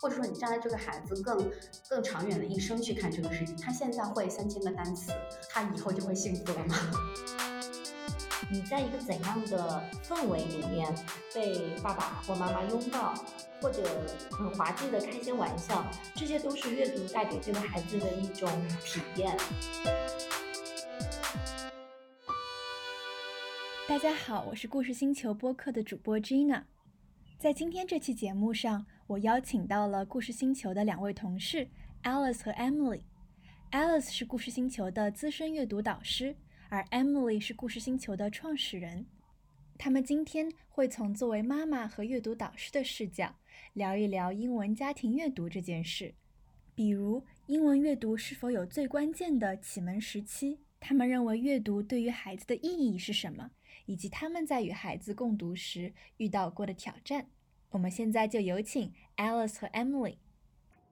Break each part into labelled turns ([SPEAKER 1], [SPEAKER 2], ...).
[SPEAKER 1] 或者说，你站在这个孩子更更长远的一生去看这个事情，他现在会三千个单词，他以后就会幸福了吗？
[SPEAKER 2] 你在一个怎样的氛围里面被爸爸或妈妈拥抱，或者很滑稽的开些玩笑，这些都是阅读带给这个孩子的一种体验。
[SPEAKER 3] 大家好，我是故事星球播客的主播 Gina，在今天这期节目上。我邀请到了故事星球的两位同事，Alice 和 Emily。Alice 是故事星球的资深阅读导师，而 Emily 是故事星球的创始人。他们今天会从作为妈妈和阅读导师的视角，聊一聊英文家庭阅读这件事。比如，英文阅读是否有最关键的启蒙时期？他们认为阅读对于孩子的意义是什么？以及他们在与孩子共读时遇到过的挑战。我们现在就有请 Alice 和 Emily。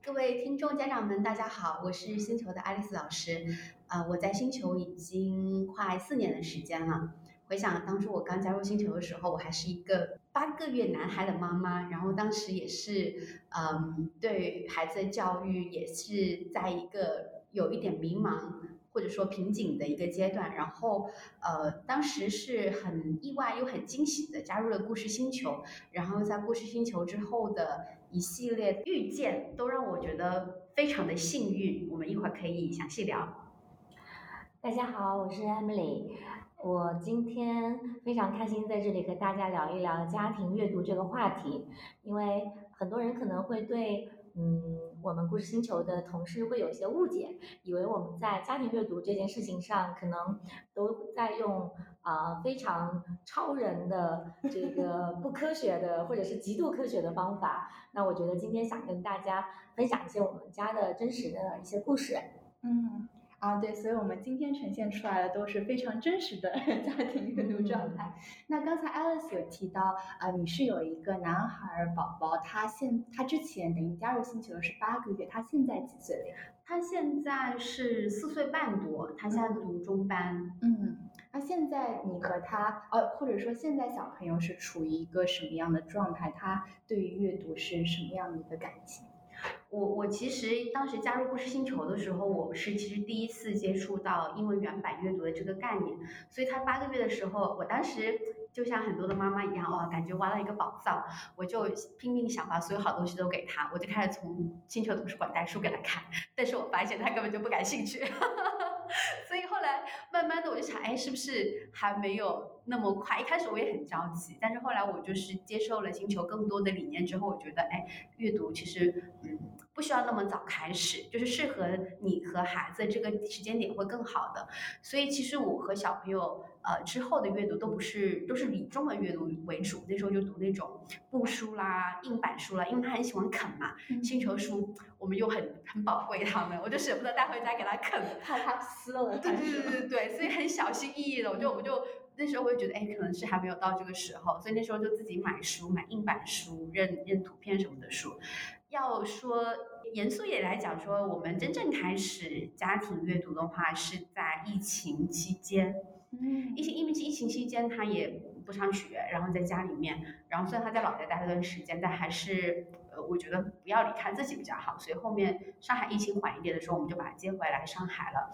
[SPEAKER 1] 各位听众家长们，大家好，我是星球的爱丽丝老师。啊，我在星球已经快四年的时间了。回想当初我刚加入星球的时候，我还是一个八个月男孩的妈妈，然后当时也是，嗯，对孩子的教育也是在一个有一点迷茫。或者说瓶颈的一个阶段，然后呃，当时是很意外又很惊喜的加入了故事星球，然后在故事星球之后的一系列遇见，都让我觉得非常的幸运。我们一会儿可以详细聊。
[SPEAKER 2] 大家好，我是 Emily，我今天非常开心在这里和大家聊一聊家庭阅读这个话题，因为很多人可能会对嗯。我们故事星球的同事会有一些误解，以为我们在家庭阅读这件事情上，可能都在用啊非常超人的这个不科学的或者是极度科学的方法。那我觉得今天想跟大家分享一些我们家的真实的一些故事。
[SPEAKER 3] 嗯。啊，对，所以我们今天呈现出来的都是非常真实的 家庭阅读状态。那刚才 Alice 有提到啊，你是有一个男孩宝宝，他现他之前等于加入星球的是八个月，他现在几岁了呀？
[SPEAKER 1] 他现在是四岁半多，他现在读中班。
[SPEAKER 3] 嗯，那现在你和他，呃，或者说现在小朋友是处于一个什么样的状态？他对于阅读是什么样的一个感情？
[SPEAKER 1] 我我其实当时加入故事星球的时候，我是其实第一次接触到英文原版阅读的这个概念，所以他八个月的时候，我当时就像很多的妈妈一样，哇，感觉挖了一个宝藏，我就拼命想把所有好东西都给他，我就开始从星球图书馆带书给他看，但是我发现他根本就不感兴趣，所以后来慢慢的我就想，哎，是不是还没有？那么快，一开始我也很着急，但是后来我就是接受了星球更多的理念之后，我觉得，哎，阅读其实，嗯，不需要那么早开始，就是适合你和孩子这个时间点会更好的。所以其实我和小朋友，呃，之后的阅读都不是都是以中文阅读为主，那时候就读那种布书啦、硬板书啦，因为他很喜欢啃嘛，星球书我们又很很宝贵他们，我就舍不得带回家给他啃，
[SPEAKER 3] 怕他撕了。
[SPEAKER 1] 对对对对对，所以很小心翼翼的，我就我就。那时候我就觉得，哎，可能是还没有到这个时候，所以那时候就自己买书，买硬板书，认认图片什么的书。要说严肃一点来讲，说我们真正开始家庭阅读的话，是在疫情期间。
[SPEAKER 3] 嗯，
[SPEAKER 1] 疫情因为疫情期间他也不上学，然后在家里面，然后虽然他在老家待了段时间，但还是呃，我觉得不要离开自己比较好。所以后面上海疫情缓一点的时候，我们就把他接回来上海了。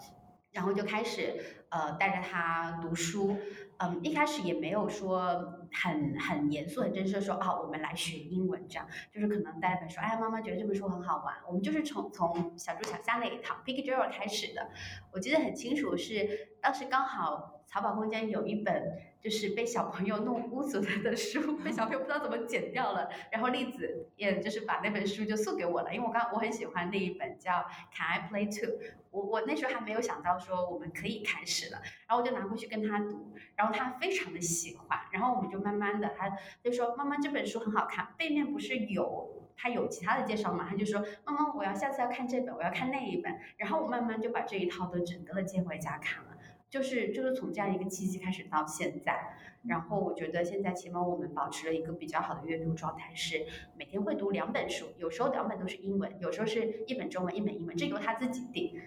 [SPEAKER 1] 然后就开始，呃，带着他读书，嗯，一开始也没有说很很严肃、很正式的说啊，我们来学英文这样，就是可能带本说，哎，妈妈觉得这本书很好玩，我们就是从从小猪小虾那一套 Picture 开始的，我记得很清楚，是当时刚好淘宝空间有一本。就是被小朋友弄污损了的书，被小朋友不知道怎么剪掉了，然后栗子也就是把那本书就送给我了，因为我刚我很喜欢那一本叫《Can I Play Too》，我我那时候还没有想到说我们可以开始了，然后我就拿过去跟他读，然后他非常的喜欢，然后我们就慢慢的，他就说妈妈这本书很好看，背面不是有他有其他的介绍嘛，他就说妈妈我要下次要看这本，我要看那一本，然后我慢慢就把这一套都整个的接回家看了。就是就是从这样一个契机开始到现在，然后我觉得现在起码我们保持了一个比较好的阅读状态，是每天会读两本书，有时候两本都是英文，有时候是一本中文一本英文，这由他自己定。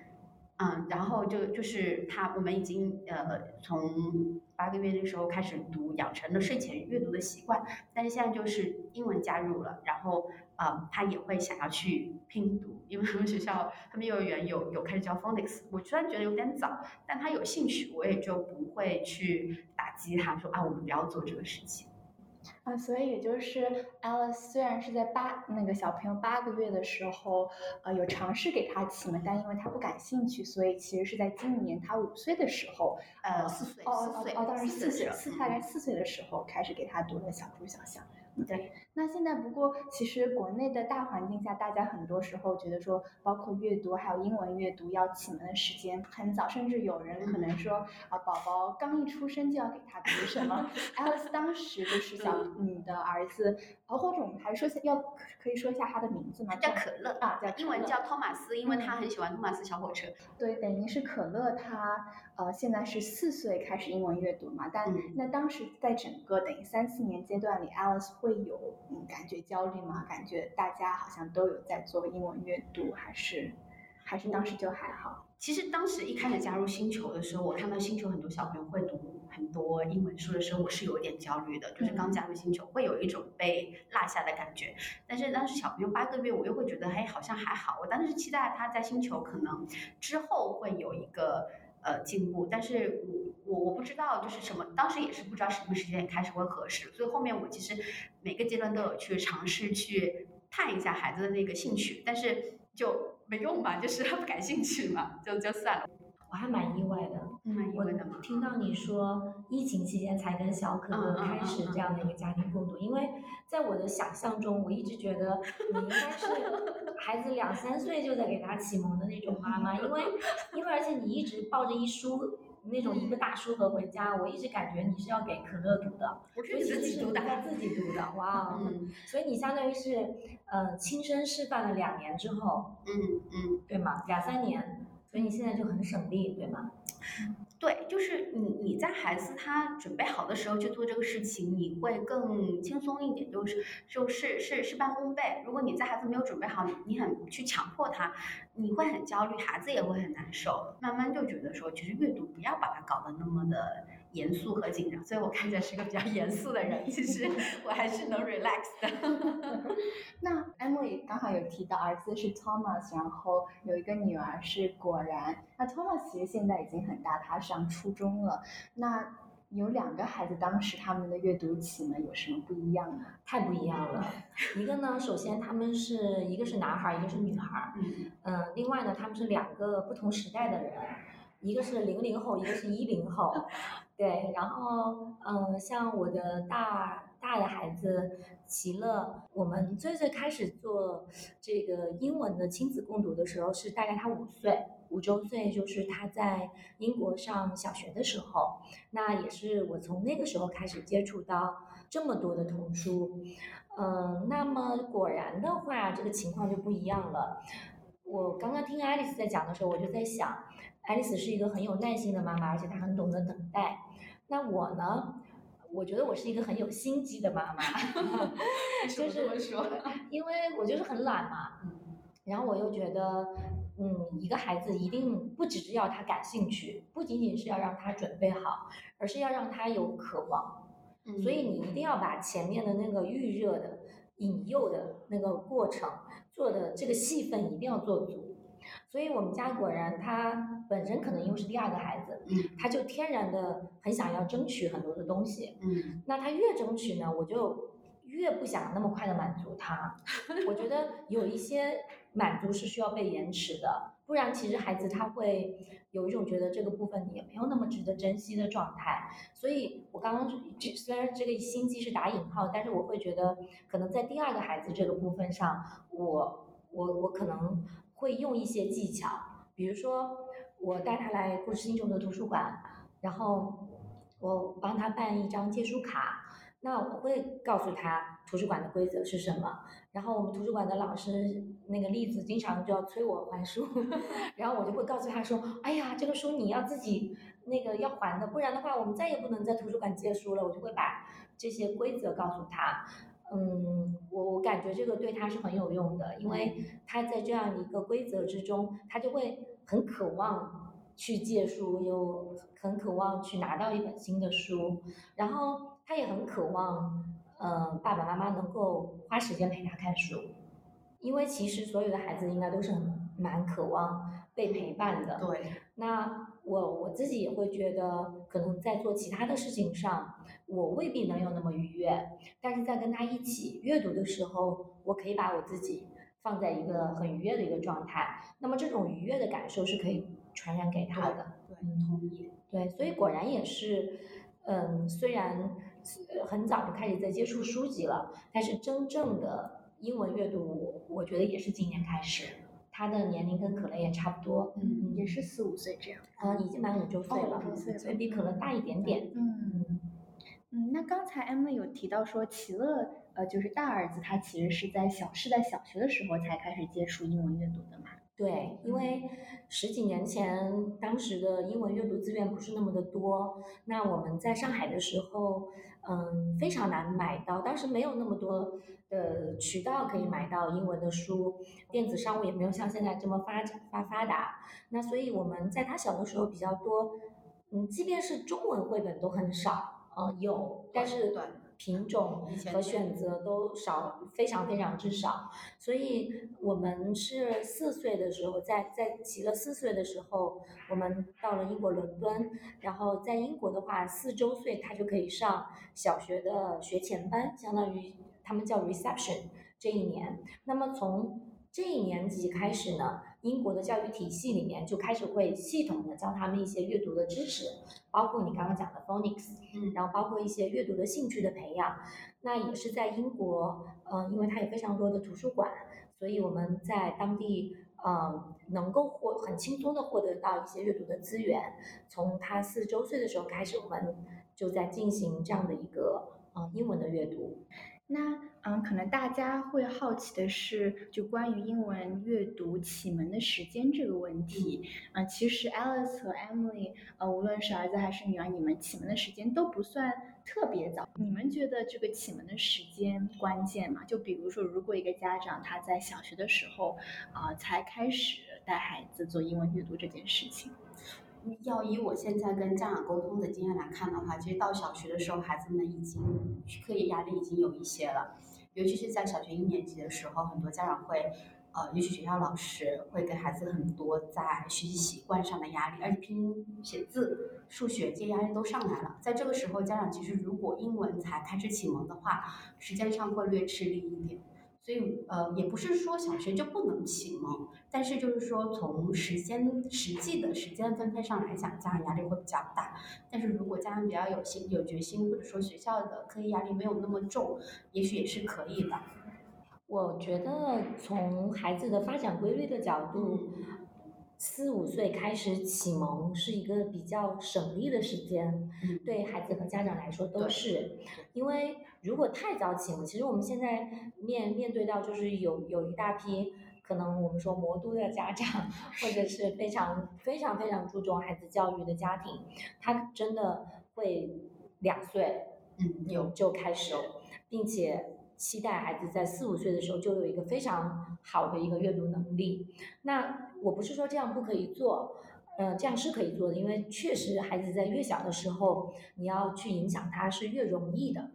[SPEAKER 1] 嗯，然后就就是他，我们已经呃从八个月那时候开始读，养成了睡前阅读的习惯。但是现在就是英文加入了，然后呃他也会想要去拼读，因为他们学校他们幼儿园有有开始教 phonics。我虽然觉得有点早，但他有兴趣，我也就不会去打击他说啊，我们不要做这个事情。
[SPEAKER 3] 啊，所以也就是 Alice 虽然是在八那个小朋友八个月的时候，呃，有尝试给他启蒙，但因为他不感兴趣，所以其实是在今年他五岁的时候，
[SPEAKER 1] 呃，四岁，
[SPEAKER 3] 哦
[SPEAKER 1] 四岁，
[SPEAKER 3] 哦，当然四岁，
[SPEAKER 1] 四
[SPEAKER 3] 四大概四岁的时候开始给他读了小猪小象。
[SPEAKER 1] 对，
[SPEAKER 3] 那现在不过，其实国内的大环境下，大家很多时候觉得说，包括阅读还有英文阅读要启蒙的时间很早，甚至有人可能说啊，宝宝刚一出生就要给他读什么。Alice 当时就是小你的儿子，哦，或者我们还说要可以说一下他的名字吗？
[SPEAKER 1] 叫可乐
[SPEAKER 3] 啊，叫
[SPEAKER 1] 英文叫托马斯，因为他很喜欢托马斯小火车。
[SPEAKER 3] 对，等于是可乐他呃现在是四岁开始英文阅读嘛，但那当时在整个等于三四年阶段里，Alice。会有嗯感觉焦虑吗？感觉大家好像都有在做英文阅读，还是还是当时就还好？
[SPEAKER 1] 其实当时一开始加入星球的时候，我看到星球很多小朋友会读很多英文书的时候，我是有点焦虑的。就是刚加入星球，会有一种被落下的感觉。但是当时小朋友八个月，我又会觉得，哎，好像还好。我当时期待他在星球可能之后会有一个。呃，进步，但是我我我不知道就是什么，当时也是不知道什么时间开始会合适，所以后面我其实每个阶段都有去尝试去探一下孩子的那个兴趣，但是就没用嘛，就是他 不感兴趣嘛，就就算了。
[SPEAKER 2] 我还蛮意外的，
[SPEAKER 1] 蛮意外的嘛。
[SPEAKER 2] 听到你说疫情期间才跟小可乐开始这样的一个家庭共读，因为在我的想象中，我一直觉得你应该是 孩子两三岁就在给他启蒙的那种妈妈，因为 因为而且你一直抱着一书那种一个大书盒回家，我一直感觉你是要给可乐读的，
[SPEAKER 1] 我是自己读的，
[SPEAKER 2] 自己读的，哇，嗯，所以你相当于是呃亲身示范了两年之后，
[SPEAKER 1] 嗯嗯，
[SPEAKER 2] 对吗？两三年。所以你现在就很省力，对吗？
[SPEAKER 1] 对，就是你你在孩子他准备好的时候去做这个事情，你会更轻松一点，就是就是是事半功倍。如果你在孩子没有准备好，你很去强迫他，你会很焦虑，孩子也会很难受。慢慢就觉得说，其实阅读不要把它搞得那么的。严肃和紧张，所以我看起来是个比较严肃的人。其实我还是能 relax 的。
[SPEAKER 3] 那 Emily 刚好有提到儿子是 Thomas，然后有一个女儿是果然。那 Thomas 其实现在已经很大，他上初中了。那有两个孩子，当时他们的阅读启蒙有什么不一样呢？
[SPEAKER 2] 太不一样了。一个呢，首先他们是一个是男孩，一个是女孩。嗯。嗯，另外呢，他们是两个不同时代的人。一个是零零后，一个是一零后，对，然后嗯，像我的大大的孩子齐乐，我们最最开始做这个英文的亲子共读的时候，是大概他五岁，五周岁，就是他在英国上小学的时候，那也是我从那个时候开始接触到这么多的童书，嗯，那么果然的话，这个情况就不一样了。我刚刚听爱丽丝在讲的时候，我就在想。爱丽丝是一个很有耐心的妈妈，而且她很懂得等待。那我呢？我觉得我是一个很有心机的妈妈，就是 因为我就是很懒嘛。然后我又觉得，嗯，一个孩子一定不只是要他感兴趣，不仅仅是要让他准备好，而是要让他有渴望。所以你一定要把前面的那个预热的、引诱的那个过程做的这个戏份一定要做足。所以，我们家果然，他本身可能因为是第二个孩子，嗯，他就天然的很想要争取很多的东西，
[SPEAKER 1] 嗯，
[SPEAKER 2] 那他越争取呢，我就越不想那么快的满足他。我觉得有一些满足是需要被延迟的，不然其实孩子他会有一种觉得这个部分也没有那么值得珍惜的状态。所以我刚刚虽然这个心机是打引号，但是我会觉得可能在第二个孩子这个部分上，我我我可能。会用一些技巧，比如说我带他来故事星球的图书馆，然后我帮他办一张借书卡。那我会告诉他图书馆的规则是什么。然后我们图书馆的老师那个例子经常就要催我还书，然后我就会告诉他说：“哎呀，这个书你要自己那个要还的，不然的话我们再也不能在图书馆借书了。”我就会把这些规则告诉他。嗯，我我感觉这个对他是很有用的，因为他在这样一个规则之中，他就会很渴望去借书，又很渴望去拿到一本新的书，然后他也很渴望，嗯、爸爸妈妈能够花时间陪他看书，因为其实所有的孩子应该都是很蛮渴望被陪伴的。
[SPEAKER 1] 对，
[SPEAKER 2] 那我我自己也会觉得，可能在做其他的事情上，我未必能有那么愉悦，但是在跟他一起阅读的时候，我可以把我自己放在一个很愉悦的一个状态。那么这种愉悦的感受是可以传染给他的。
[SPEAKER 1] 对，
[SPEAKER 2] 嗯
[SPEAKER 1] 同意。
[SPEAKER 2] 对，所以果然也是，嗯，虽然呃很早就开始在接触书籍了，但是真正的英文阅读，我觉得也是今年开始。他的年龄跟可乐也差不多，
[SPEAKER 1] 嗯
[SPEAKER 3] 也是四五岁这样。
[SPEAKER 2] 嗯，已经满五周岁了，
[SPEAKER 3] 哦岁了
[SPEAKER 2] 所以比可乐大一点点。
[SPEAKER 3] 嗯
[SPEAKER 2] 嗯，
[SPEAKER 3] 嗯，那刚才 Emily 有提到说，奇乐呃就是大儿子，他其实是在小是在小学的时候才开始接触英文阅读的嘛。
[SPEAKER 2] 对，因为十几年前，当时的英文阅读资源不是那么的多。那我们在上海的时候，嗯，非常难买到，当时没有那么多的渠道可以买到英文的书，电子商务也没有像现在这么发展发发达。那所以我们在他小的时候比较多，嗯，即便是中文绘本都很少，呃，有，但是
[SPEAKER 1] 对
[SPEAKER 2] 品种和选择都少，非常非常之少。所以我们是四岁的时候，在在齐了四岁的时候，我们到了英国伦敦，然后在英国的话，四周岁他就可以上小学的学前班，相当于他们叫 reception 这一年。那么从这一年级开始呢，英国的教育体系里面就开始会系统的教他们一些阅读的知识，包括你刚刚讲的 phonics，
[SPEAKER 1] 嗯
[SPEAKER 2] 然后包括一些阅读的兴趣的培养。那也是在英国，呃，因为它有非常多的图书馆，所以我们在当地，呃，能够获很轻松的获得到一些阅读的资源。从他四周岁的时候开始，我们就在进行这样的一个呃英文的阅读。
[SPEAKER 3] 那嗯，可能大家会好奇的是，就关于英文阅读启蒙的时间这个问题。嗯，其实 Alice 和 Emily，呃，无论是儿子还是女儿，你们启蒙的时间都不算特别早。你们觉得这个启蒙的时间关键吗？就比如说，如果一个家长他在小学的时候啊、才开始带孩子做英文阅读这件事情，
[SPEAKER 1] 要以我现在跟家长沟通的经验来看的话，其实到小学的时候，孩子们已经课业压力已经有一些了，尤其是在小学一年级的时候，很多家长会，呃，尤其学校老师会给孩子很多在学习习惯上的压力，而且拼音、写字、数学这些压力都上来了。在这个时候，家长其实如果英文才开始启蒙的话，时间上会略吃力一点。所以，呃，也不是说小学就不能启蒙，但是就是说从时间实际的时间分配上来讲，家长压力会比较大。但是如果家长比较有心、有决心，或者说学校的课业压力没有那么重，也许也是可以的。
[SPEAKER 2] 我觉得从孩子的发展规律的角度，四五岁开始启蒙是一个比较省力的时间，
[SPEAKER 1] 嗯，
[SPEAKER 2] 对孩子和家长来说都是。因为如果太早启蒙，其实我们现在面面对到就是有有一大批可能我们说魔都的家长，或者是非常非常非常注重孩子教育的家庭，他真的会两岁
[SPEAKER 1] 嗯，有
[SPEAKER 2] 就开始，并且期待孩子在四五岁的时候就有一个非常好的一个阅读能力。那我不是说这样不可以做，呃，这样是可以做的，因为确实孩子在越小的时候，你要去影响他是越容易的。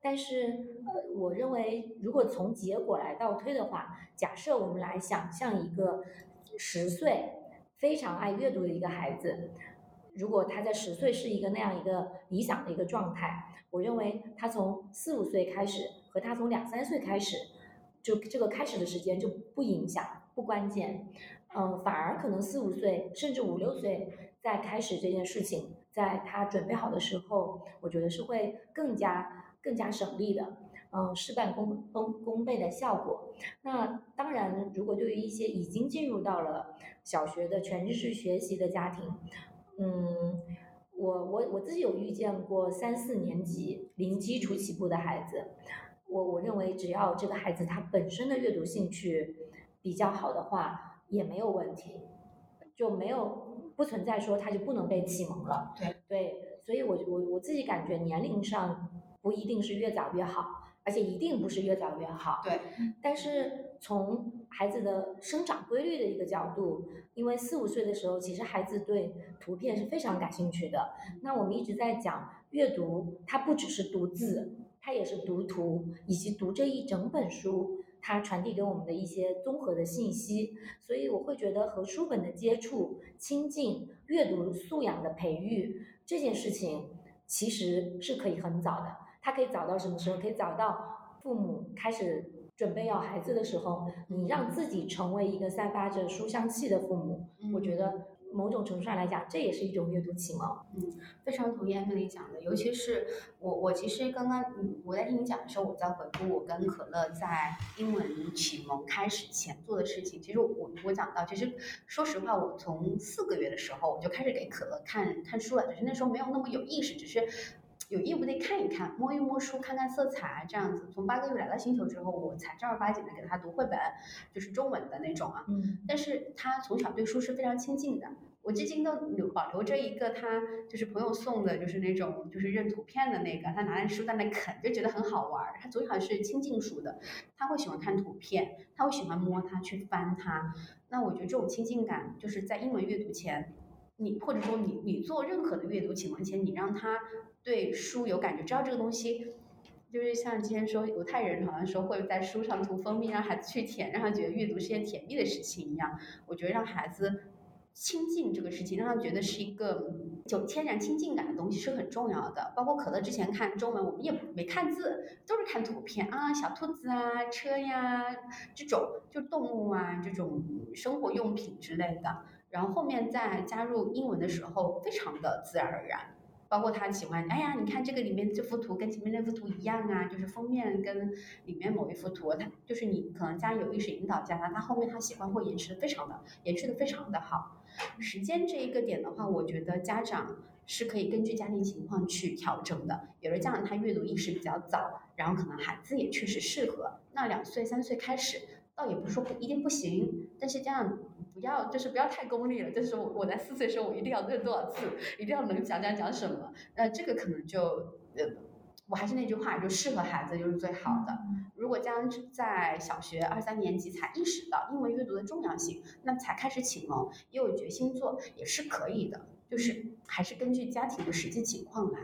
[SPEAKER 2] 但是，呃，我认为如果从结果来倒推的话，假设我们来想象一个十岁非常爱阅读的一个孩子，如果他在十岁是一个那样一个理想的一个状态，我认为他从四五岁开始和他从两三岁开始，就这个开始的时间就不影响，不关键。嗯，反而可能四五岁甚至五六岁再开始这件事情，在他准备好的时候，我觉得是会更加更加省力的。嗯，事半功功功倍的效果。那当然，如果对于一些已经进入到了小学的全日制学习的家庭，嗯，我我我自己有遇见过三四年级零基础起步的孩子，我我认为只要这个孩子他本身的阅读兴趣比较好的话，也没有问题，就没有不存在说他就不能被启蒙了。
[SPEAKER 1] 对
[SPEAKER 2] 对，所以我我我自己感觉年龄上不一定是越早越好，而且一定不是越早越好。
[SPEAKER 1] 对，
[SPEAKER 2] 但是从孩子的生长规律的一个角度，因为四五岁的时候，其实孩子对图片是非常感兴趣的。那我们一直在讲阅读，它不只是读字，它也是读图，以及读这一整本书，它传递给我们的一些综合的信息。所以我会觉得和书本的接触、亲近、阅读素养的培育这件事情，其实是可以很早的。它可以早到什么时候？可以早到父母开始准备要孩子的时候，你让自己成为一个散发着书香气的父母。我觉得某种程度上来讲，这也是一种阅读启蒙。
[SPEAKER 1] 嗯，非常同意艾米丽讲的，尤其是我，我其实刚刚嗯我在听你讲的时候，我在回顾我跟可乐在英文启蒙开始前做的事情。其实我我讲到，其实说实话，我从四个月的时候我就开始给可乐看看书了，只是那时候没有那么有意识，只是。有义务得看一看，摸一摸书，看看色彩，这样子。从八个月来到星球之后，我才正儿八经的给他读绘本，就是中文的那种啊。
[SPEAKER 2] 嗯。
[SPEAKER 1] 但是他从小对书是非常亲近的，我至今都留保留着一个他就是朋友送的，就是那种就是认图片的那个，他拿着书在那啃，就觉得很好玩。他从小是亲近书的，他会喜欢看图片，他会喜欢摸它，去翻它。那我觉得这种亲近感，就是在英文阅读前，你或者说你你做任何的阅读启蒙前，你让他。对书有感觉，知道这个东西，就是像今天说犹太人好像说会在书上涂蜂蜜，让孩子去舔，让他觉得阅读是件甜蜜的事情一样。我觉得让孩子亲近这个事情，让他觉得是一个就天然亲近感的东西是很重要的。包括可乐之前看中文，我们也没看字，都是看图片啊，小兔子啊，车呀这种，就动物啊这种生活用品之类的。然后后面再加入英文的时候，非常的自然而然。包括他喜欢，哎呀，你看这个里面这幅图跟前面那幅图一样啊，就是封面跟里面某一幅图，他就是你可能加有意识引导加他，他后面他喜欢会延迟的非常的延续的非常的好。时间这一个点的话，我觉得家长是可以根据家庭情况去调整的。有的家长他阅读意识比较早，然后可能孩子也确实适合，那两岁三岁开始。倒也不是说不一定不行，但是这样不要就是不要太功利了。就是我我在四岁的时候，我一定要认多少字，一定要能讲讲讲什么。那这个可能就呃，我还是那句话，就适合孩子就是最好的。如果将在小学二三年级才意识到英文阅读的重要性，那才开始启蒙，也有决心做也是可以的。就是还是根据家庭的实际情况来，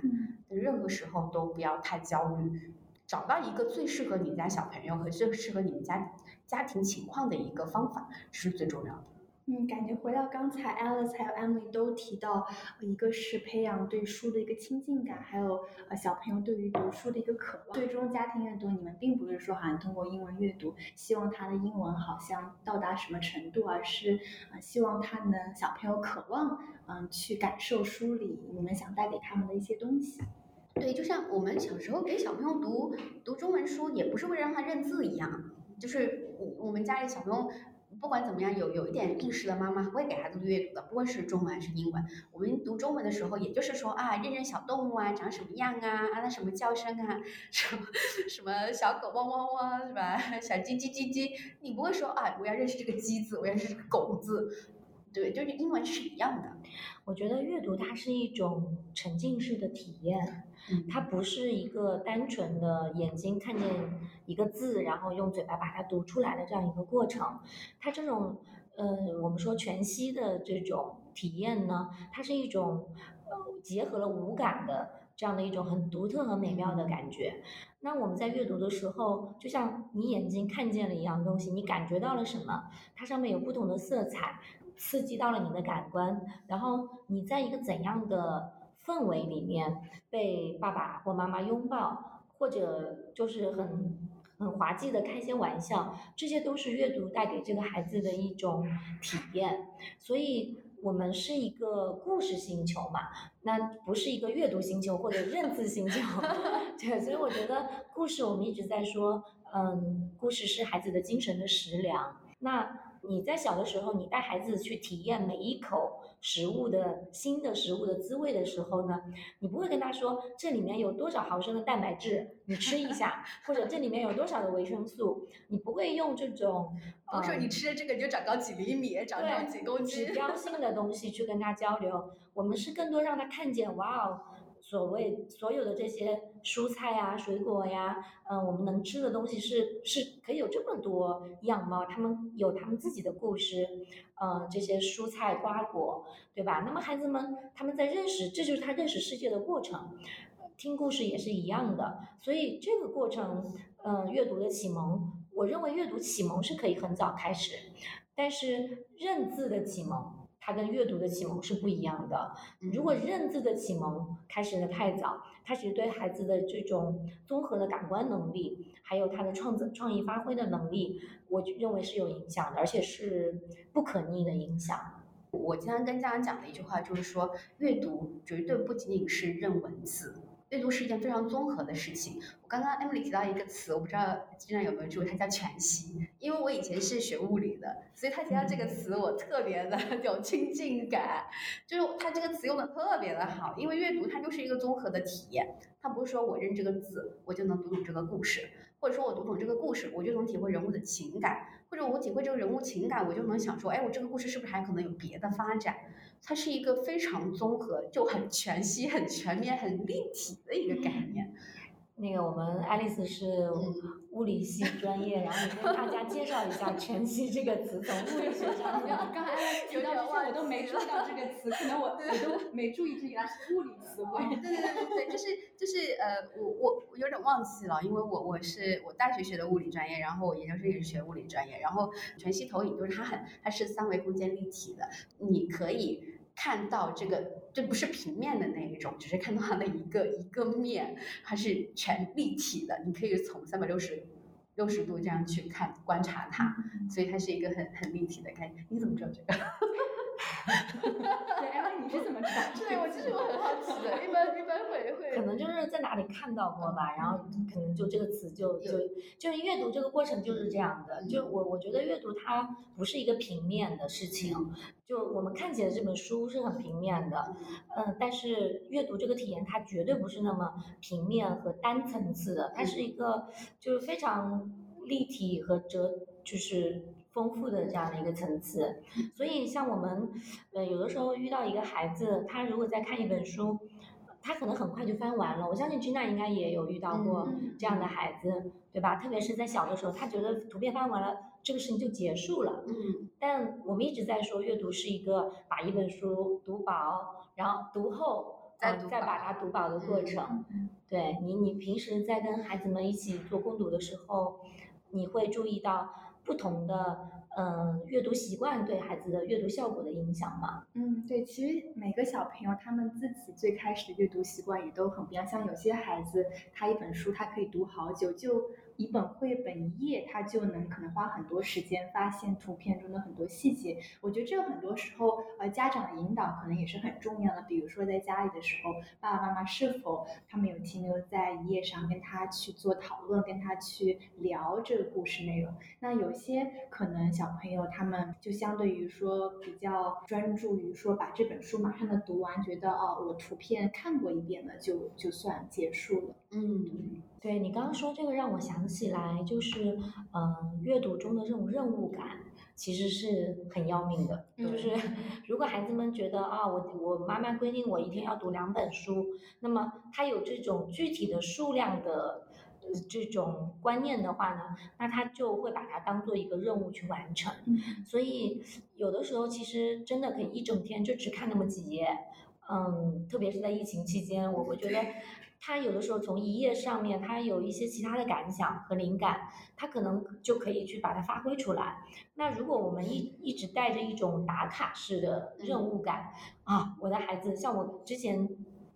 [SPEAKER 1] 任何时候都不要太焦虑，找到一个最适合你家小朋友和最适合你们家。家庭情况的一个方法是最重要的。
[SPEAKER 3] 嗯，感觉回到刚才，Alice 还有 Emily 都提到，一个是培养对书的一个亲近感，还有呃小朋友对于读书的一个渴望。最终家庭阅读，你们并不是说好像通过英文阅读，希望他的英文好像到达什么程度，而是呃希望他能小朋友渴望嗯去感受书里你们想带给他们的一些东西。
[SPEAKER 1] 对，就像我们小时候给小朋友读读中文书，也不是为了让他认字一样。就是我我们家里小朋友不管怎么样有有一点意识的妈妈会给孩子阅读的，不管是中文还是英文。我们读中文的时候，也就是说啊，认认小动物啊，长什么样啊，啊那什么叫声啊，什么什么小狗汪汪汪是吧？小鸡叽叽叽，你不会说啊，我要认识这个鸡字，我要认识这个狗字，对，就是英文是一样的。
[SPEAKER 2] 我觉得阅读它是一种沉浸式的体验。它不是一个单纯的眼睛看见一个字，然后用嘴巴把它读出来的这样一个过程。它这种，呃，我们说全息的这种体验呢，它是一种，呃，结合了五感的这样的一种很独特和美妙的感觉。那我们在阅读的时候，就像你眼睛看见了一样东西，你感觉到了什么？它上面有不同的色彩，刺激到了你的感官，然后你在一个怎样的？氛围里面被爸爸或妈妈拥抱，或者就是很很滑稽的开些玩笑，这些都是阅读带给这个孩子的一种体验。所以，我们是一个故事星球嘛，那不是一个阅读星球或者认字星球。对，所以我觉得故事我们一直在说，嗯，故事是孩子的精神的食粮。那你在小的时候，你带孩子去体验每一口。食物的新的食物的滋味的时候呢，你不会跟他说这里面有多少毫升的蛋白质，你吃一下，或者这里面有多少的维生素，你不会用这种，
[SPEAKER 1] 我说你吃了这个你就长高几厘米，长高几公斤，
[SPEAKER 2] 指标性的东西去跟他交流。我们是更多让他看见，哇哦，所谓所有的这些蔬菜呀、水果呀，嗯、我们能吃的东西是是可以有这么多样貌，他们有他们自己的故事，呃，这些蔬菜瓜果，对吧？那么孩子们他们在认识，这就是他认识世界的过程。听故事也是一样的，所以这个过程，嗯、阅读的启蒙，我认为阅读启蒙是可以很早开始，但是认字的启蒙。它跟阅读的启蒙是不一样的。如果认字的启蒙开始的太早，它其实对孩子的这种综合的感官能力，还有他的创造创意发挥的能力，我认为是有影响的，而且是不可逆的影响。
[SPEAKER 1] 我经常跟家长讲的一句话就是说，阅读绝对不仅仅是认文字，阅读是一件非常综合的事情。我刚刚 Emily 提到一个词，我不知道经常有没有注意，它叫全息。因为我以前是学物理的，所以他提到这个词，我特别的 有亲近感。就是他这个词用的特别的好，因为阅读它就是一个综合的体验，它不是说我认这个字我就能读懂这个故事，或者说我读懂这个故事我就能体会人物的情感，或者我体会这个人物情感，我就能想说，哎，我这个故事是不是还可能有别的发展？它是一个非常综合，就很全息、很全面、很立体的一个概念。
[SPEAKER 2] 那个我们爱丽丝是物理系专业，然后你跟大家介绍一下“全息”这个词，从物理学上讲。
[SPEAKER 3] 刚才提到之前我都没注意到这个词，可能我我都 没注意这原来是物理词汇。
[SPEAKER 1] 对对对对对，就是就是呃，我我我有点忘记了，因为我我是我大学学的物理专业，然后我研究生也是学物理专业，然后全息投影就是它很它是三维空间立体的，你可以。看到这个，这不是平面的那一种，只是看到它的一个一个面，它是全立体的，你可以从三百六十六十度这样去看观察它，所以它是一个很很立体的概念。你怎么知道这个？
[SPEAKER 3] 对，哎，你是怎么知道？
[SPEAKER 1] 对，我其实我很好奇的，一般一般会会，
[SPEAKER 2] 可能就是在哪里看到过吧，然后可能就这个词就就就是阅读这个过程就是这样的，就我我觉得阅读它不是一个平面的事情，就我们看起来这本书是很平面的，嗯，但是阅读这个体验它绝对不是那么平面和单层次的，它是一个就是非常立体和哲就是。丰富的这样的一个层次，所以像我们，呃，有的时候遇到一个孩子，他如果在看一本书，他可能很快就翻完了。我相信 Gina 应该也有遇到过这样的孩子，对吧？特别是在小的时候，他觉得图片翻完了，这个事情就结束了。
[SPEAKER 1] 嗯。
[SPEAKER 2] 但我们一直在说，阅读是一个把一本书读饱，然后读后
[SPEAKER 1] 再
[SPEAKER 2] 再把它读饱的过程。对你，你平时在跟孩子们一起做攻读的时候，你会注意到。不同的嗯阅读习惯对孩子的阅读效果的影响吗？
[SPEAKER 3] 嗯，对，其实每个小朋友他们自己最开始的阅读习惯也都很不一样。像有些孩子，他一本书他可以读好久，就一本绘本一页，他就能可能花很多时间发现图片中的很多细节。我觉得这个很多时候呃家长的引导可能也是很重要的。比如说在家里的时候，爸爸妈妈是否他们有停留在一页上跟他去做讨论，跟他去聊这个故事内容？那有些可能小朋友他们就相对于说比较专注于说把这本书马上的读完，觉得哦我图片看过一遍了就就算结束了。
[SPEAKER 1] 嗯，
[SPEAKER 2] 对你刚刚说这个让我想起来，就是嗯阅读中的这种任务感。其实是很要命的，就是 如果孩子们觉得啊，我我妈妈规定我一天要读两本书，那么他有这种具体的数量的这种观念的话呢，那他就会把它当做一个任务去完成。所以有的时候其实真的可以一整天就只看那么几页，嗯，特别是在疫情期间，我会觉得。他有的时候从一页上面，他有一些其他的感想和灵感，他可能就可以去把它发挥出来。那如果我们一一直带着一种打卡式的任务感啊，我的孩子，像我之前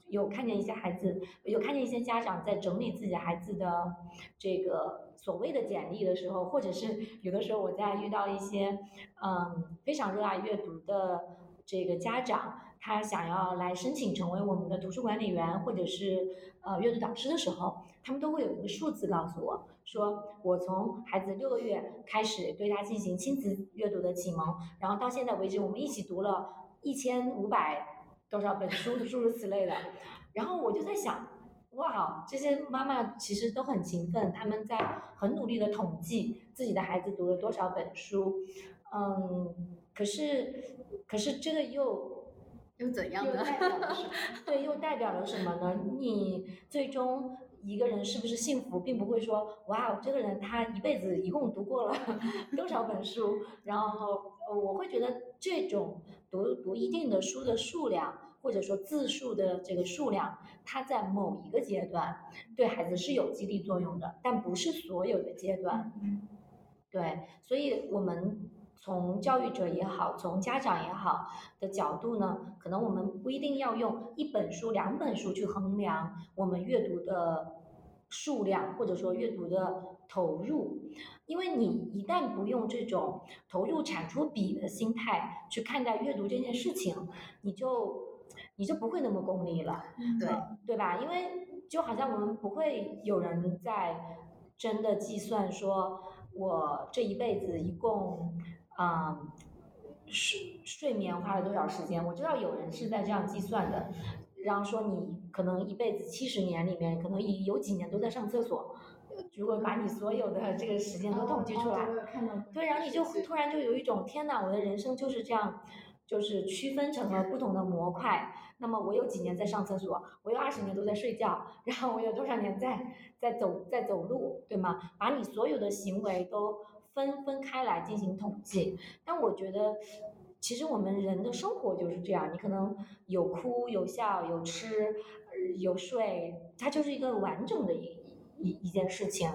[SPEAKER 2] 有看见一些孩子，有看见一些家长在整理自己孩子的这个所谓的简历的时候，或者是有的时候我在遇到一些嗯非常热爱阅读的这个家长。他想要来申请成为我们的图书管理员，或者是呃阅读导师的时候，他们都会有一个数字告诉我说，我从孩子六个月开始对他进行亲子阅读的启蒙，然后到现在为止，我们一起读了一千五百多少本书，诸如此类的。然后我就在想，哇，这些妈妈其实都很勤奋，他们在很努力的统计自己的孩子读了多少本书，嗯，可是可是这个又。
[SPEAKER 1] 又怎样呢？
[SPEAKER 3] 又代表了什么？
[SPEAKER 2] 对，又代表了什么呢？你最终一个人是不是幸福，并不会说，哇，这个人他一辈子一共读过了 多少本书，然后呃我会觉得这种读读一定的书的数量。或者说字数的这个数量，它在某一个阶段对孩子是有激励作用的，但不是所有的阶段。
[SPEAKER 3] 嗯
[SPEAKER 2] 对，所以我们从教育者也好，从家长也好的角度呢，可能我们不一定要用一本书、两本书去衡量我们阅读的数量，或者说阅读的投入，因为你一旦不用这种投入产出比的心态去看待阅读这件事情，你就你就不会那么功利了。
[SPEAKER 1] 对
[SPEAKER 2] 对吧？因为就好像我们不会有人在真的计算说，我这一辈子一共啊、睡睡眠花了多少时间？我知道有人是在这样计算的，然后说你可能一辈子七十年里面，可能有有几年都在上厕所。如果把你所有的这个时间都统计出来，
[SPEAKER 3] 对，
[SPEAKER 2] 然后你就突然就有一种天哪，我的人生就是这样，就是区分成了不同的模块。那么我有几年在上厕所，我有二十年都在睡觉，然后我有多少年在在走在走路，对吗？把你所有的行为都分分开来进行统计。但我觉得，其实我们人的生活就是这样，你可能有哭有笑有吃有睡，它就是一个完整的一一一件事情。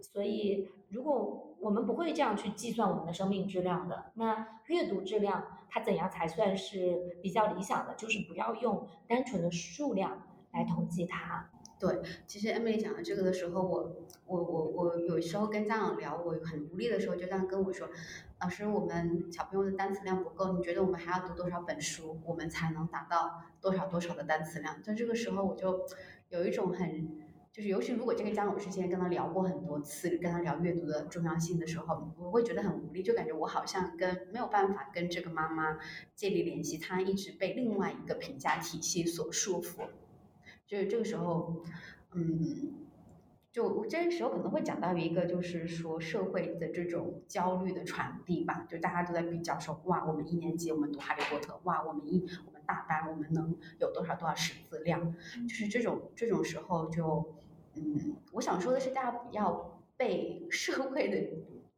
[SPEAKER 2] 所以，如果我们不会这样去计算我们的生命质量的，那阅读质量它怎样才算是比较理想的？就是不要用单纯的数量来统计它。
[SPEAKER 1] 对其实 Emily 讲的这个的时候，我我我我有时候跟家长聊，我很无力的时候，就这样跟我说，老师，我们小朋友的单词量不够，你觉得我们还要读多少本书，我们才能达到多少多少的单词量？在这个时候，我就有一种很，就是尤其如果这个家长我之前跟他聊过很多次，跟他聊阅读的重要性的时候，我会觉得很无力，就感觉我好像跟没有办法跟这个妈妈建立联系，她一直被另外一个评价体系所束缚。就是这个时候，嗯，就我这个时候可能会讲到一个，就是说社会的这种焦虑的传递吧，就大家都在比较说，哇，我们一年级我们读哈利波特，哇，我们一我们大班我们能有多少多少识字量，就是这种这种时候就，嗯，我想说的是，大家不要被社会的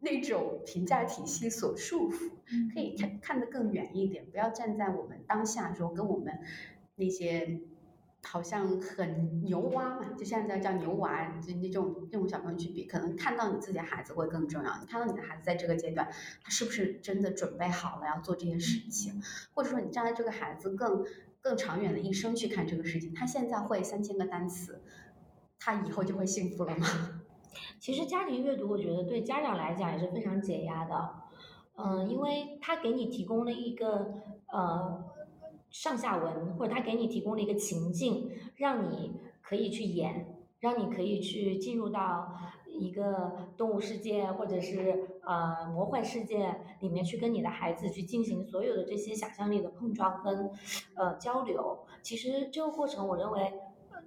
[SPEAKER 1] 那种评价体系所束缚，可以看看得更远一点，不要站在我们当下说跟我们那些好像很牛蛙嘛，就现在叫牛娃，就那种那种小朋友去比，可能看到你自己的孩子会更重要。你看到你的孩子在这个阶段，他是不是真的准备好了要做这件事情，或者说你站在这个孩子更更长远的一生去看这个事情，他现在会三千个单词，他以后就会幸福了吗？
[SPEAKER 2] 其实家庭阅读，我觉得对家长来讲也是非常解压的，嗯，因为他给你提供了一个呃上下文，或者他给你提供了一个情境，让你可以去演，让你可以去进入到一个动物世界或者是呃魔幻世界里面去跟你的孩子去进行所有的这些想象力的碰撞跟呃交流。其实这个过程，我认为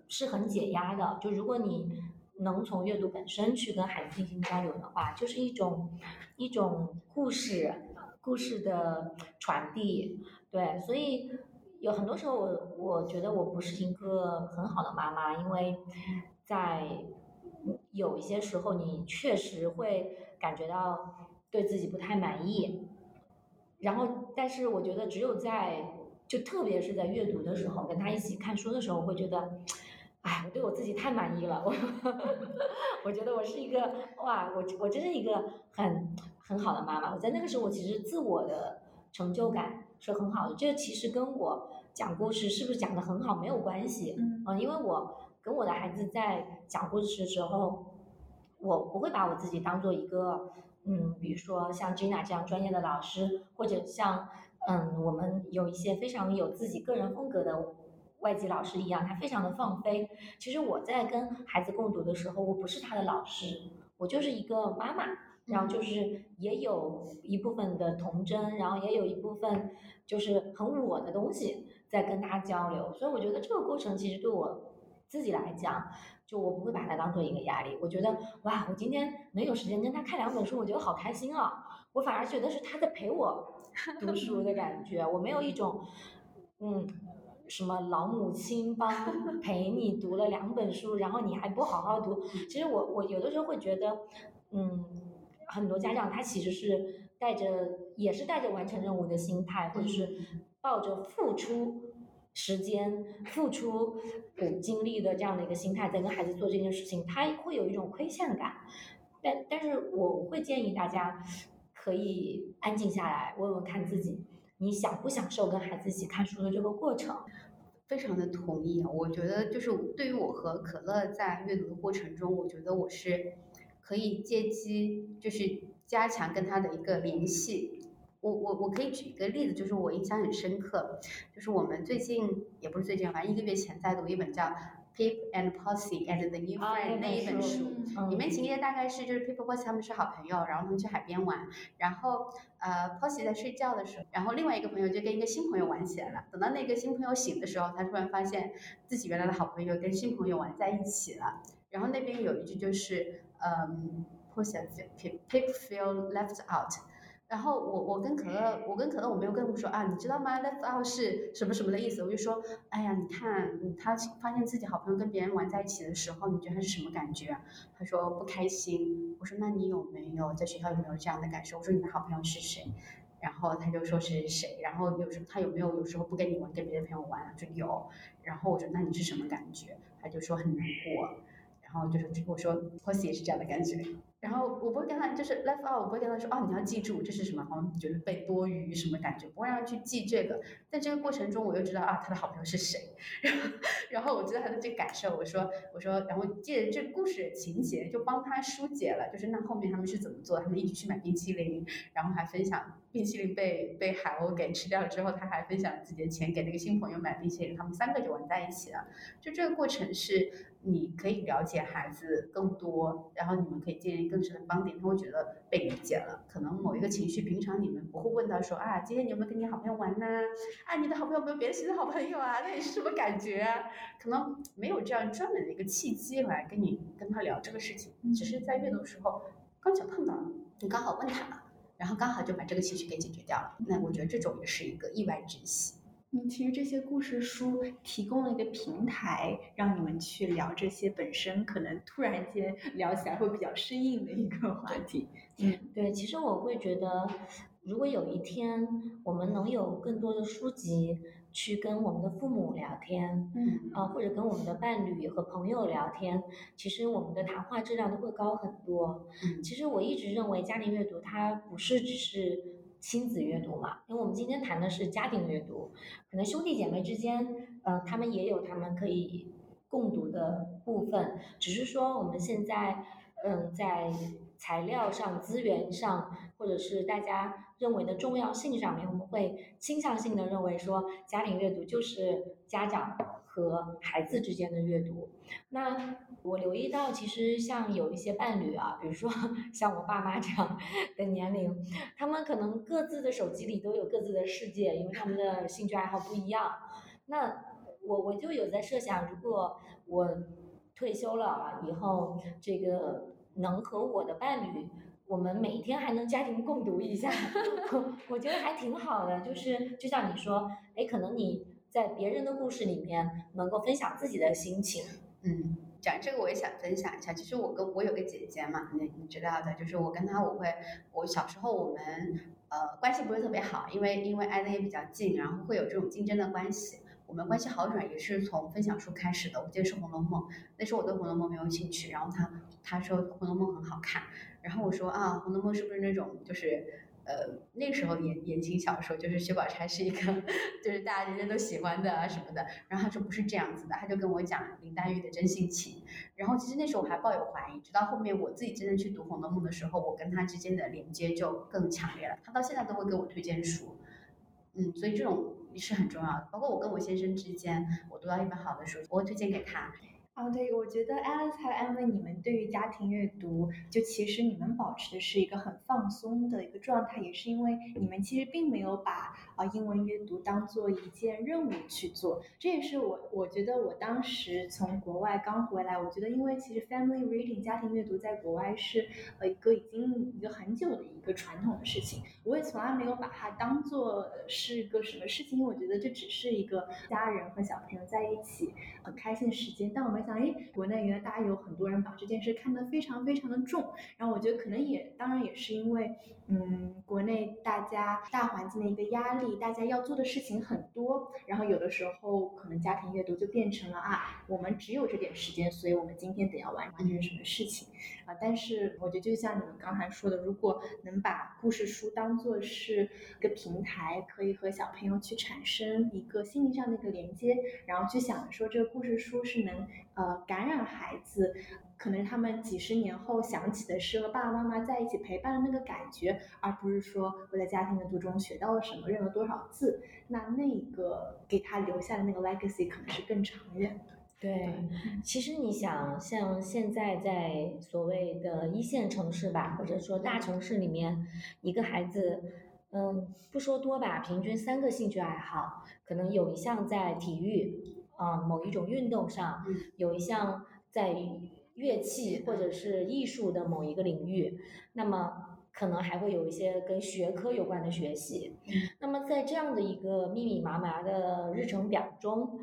[SPEAKER 2] 是很解压的。就如果你能从阅读本身去跟孩子进行交流的话，就是一种一种故事故事的传递。对，所以有很多时候我我觉得我不是一个很好的妈妈，因为在有一些时候你确实会感觉到对自己不太满意，然后但是我觉得只有在就特别是在阅读的时候，跟他一起看书的时候，我会觉得。哎，我对我自己太满意了，我 我觉得我是一个哇，我我真是一个很很好的妈妈。我在那个时候，我其实自我的成就感是很好的。这个其实跟我讲故事是不是讲的很好没有关系，
[SPEAKER 3] 嗯
[SPEAKER 2] 嗯，因为我跟我的孩子在讲故事的时候，我不会把我自己当做一个嗯，比如说像 Gina 这样专业的老师，或者像嗯，我们有一些非常有自己个人风格的。外籍老师一样，他非常的放飞。其实我在跟孩子共读的时候，我不是他的老师，我就是一个妈妈，然后就是也有一部分的童真，然后也有一部分就是很我的东西在跟他交流。所以我觉得这个过程其实对我自己来讲，就我不会把它当做一个压力。我觉得哇，我今天能有时间跟他看两本书，我觉得好开心啊！我反而觉得是他在陪我 读书的感觉，我没有一种。嗯，什么老母亲帮 陪你读了两本书，然后你还不好好读。其实我我有的时候会觉得，嗯，很多家长他其实是带着也是带着完成任务的心态，或者是抱着付出。时间付出呃精力的这样的一个心态，在跟孩子做这件事情，他会有一种亏欠感。但但是我会建议大家可以安静下来，问问看自己，你享不享受跟孩子一起看书的这个过程？
[SPEAKER 1] 非常的同意，我觉得就是对于我和可乐在阅读的过程中，我觉得我是可以借机就是加强跟他的一个联系。我我我可以举一个例子，就是我印象很深刻，就是我们最近也不是最近，反正一个月前在读一本叫《Pip and Posy and the New Friend》那一本书，里面情节大概是就是 Pip 和 Posy 他们是好朋友，然后他们去海边玩，然后呃 Posy 在睡觉的时候，然后另外一个朋友就跟一个新朋友玩起来了，等到那个新朋友醒的时候，他突然发现自己原来的好朋友跟新朋友玩在一起了，然后那边有一句就是嗯 Posy Pip Pip feel left out。然后我我跟可乐，我跟可乐我没有跟他们说啊，你知道吗？Left out 是什么什么的意思？我就说，哎呀，你看，他发现自己好朋友跟别人玩在一起的时候，你觉得他是什么感觉？他说不开心。我说那你有没有在学校有没有这样的感受？我说你的好朋友是谁？然后他就说是谁？然后有时候他有没有有时候不跟你玩，跟别的朋友玩？就有。然后我说那你是什么感觉？他就说很难过。然后就是我说 p o s y 也是这样的感觉。然后我不会跟他就是 left out，我不会跟他说哦，你要记住这是什么，好像觉得被多余什么感觉，不会让他去记这个。在这个过程中，我又知道啊，他的好朋友是谁，然后然后我知道他的这个感受，我说我说，然后借着这个故事情节就帮他疏解了，就是那后面他们是怎么做，他们一起去买冰淇淋，然后还分享冰淇淋被被海鸥给吃掉了之后，他还分享自己的钱给那个新朋友买冰淇淋，他们三个就玩在一起了。就这个过程是。你可以了解孩子更多，然后你们可以建立更深的帮点，他会觉得被理解了。可能某一个情绪，平常你们不会问到说啊，今天你有没有跟你好朋友玩呢？啊，你的好朋友有没有别的新的好朋友啊？那你是什么感觉？可能没有这样专门的一个契机来跟你跟他聊这个事情，只是在阅读的时候刚巧碰到了，你刚好问他了，然后刚好就把这个情绪给解决掉了。那我觉得这种也是一个意外之喜。
[SPEAKER 3] 嗯，其实这些故事书提供了一个平台，让你们去聊这些本身可能突然间聊起来会比较生硬的一个话题。
[SPEAKER 2] 嗯，对，其实我会觉得，如果有一天我们能有更多的书籍去跟我们的父母聊天，
[SPEAKER 1] 嗯，
[SPEAKER 2] 啊，或者跟我们的伴侣和朋友聊天，其实我们的谈话质量都会高很多。
[SPEAKER 1] 嗯，
[SPEAKER 2] 其实我一直认为家庭阅读它不是只是。亲子阅读嘛，因为我们今天谈的是家庭阅读，可能兄弟姐妹之间，呃，他们也有他们可以共读的部分，只是说我们现在，嗯，在材料上、资源上，或者是大家认为的重要性上面，我们会倾向性的认为说，家庭阅读就是家长。和孩子之间的阅读，那我留意到，其实像有一些伴侣啊，比如说 像我爸妈这样的年龄，他们可能各自的手机里都有各自的世界，因为他们的兴趣爱好不一样。那我我就有在设想，如果我退休了以后，这个能和我的伴侣，我们每天还能家庭共读一下，我觉得还挺好的。就是就像你说，哎，可能你。在别人的故事里面，能够分享自己的心情。
[SPEAKER 1] 嗯，讲这个我也想分享一下。其实我跟我有个姐姐嘛，你你知道的，就是我跟她，我会，我小时候我们呃关系不是特别好，因为因为挨得也比较近，然后会有这种竞争的关系。我们关系好转也是从分享书开始的。我记得是《红楼梦》，那时候我对《红楼梦》没有兴趣，然后她她说《红楼梦》很好看，然后我说啊，《红楼梦》是不是那种就是。呃，那时候言言情小说就是薛宝钗是一个，就是大家人人都喜欢的啊什么的。然后他说不是这样子的，他就跟我讲林黛玉的真性情。然后其实那时候我还抱有怀疑，直到后面我自己真正去读《红楼梦》的时候，我跟他之间的连接就更强烈了。他到现在都会给我推荐书，嗯，所以这种是很重要的。包括我跟我先生之间，我读到一本好的书，我会推荐给他。
[SPEAKER 3] 啊，对，我觉得安安才安慰你们对于家庭阅读，就其实你们保持的是一个很放松的一个状态，也是因为你们其实并没有把啊英文阅读当做一件任务去做。这也是我我觉得我当时从国外刚回来，我觉得因为其实 family reading 家庭阅读在国外是呃一个已经一个很久的一个传统的事情，我也从来没有把它当做是个什么事情，因为我觉得这只是一个家人和小朋友在一起很开心的时间，但我们。想，哎，国内原来大家有很多人把这件事看得非常非常的重，然后我觉得可能也，当然也是因为，嗯，国内大家大环境的一个压力，大家要做的事情很多，然后有的时候可能家庭阅读就变成了啊，我们只有这点时间，所以我们今天得要完成什么事情啊。但是我觉得就像你们刚才说的，如果能把故事书当做是一个平台，可以和小朋友去产生一个心灵上的一个连接，然后去想说这个故事书是能。呃，感染孩子，可能他们几十年后想起的是和爸爸妈妈在一起陪伴的那个感觉，而不是说我在家庭阅读中学到了什么，认了多少字。那那个给他留下的那个 legacy 可能是更长远的。
[SPEAKER 2] 对，其实你想，像现在在所谓的一线城市吧，或者说大城市里面，一个孩子，嗯，不说多吧，平均三个兴趣爱好，可能有一项在体育。啊，某一种运动上有一项在乐器或者是艺术的某一个领域，那么可能还会有一些跟学科有关的学习。那么在这样的一个密密麻麻的日程表中，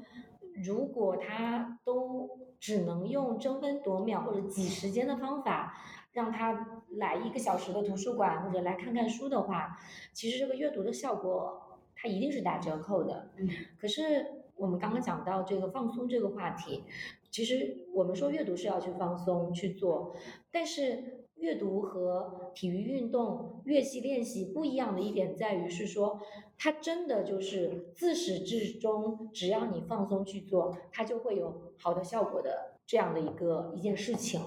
[SPEAKER 2] 如果他都只能用争分夺秒或者挤时间的方法，让他来一个小时的图书馆或者来看看书的话，其实这个阅读的效果它一定是打折扣的。可是。我们刚刚讲到这个放松这个话题，其实我们说阅读是要去放松去做，但是阅读和体育运动、乐器练习不一样的一点在于是说，它真的就是自始至终，只要你放松去做，它就会有好的效果的。这样的一个一件事情，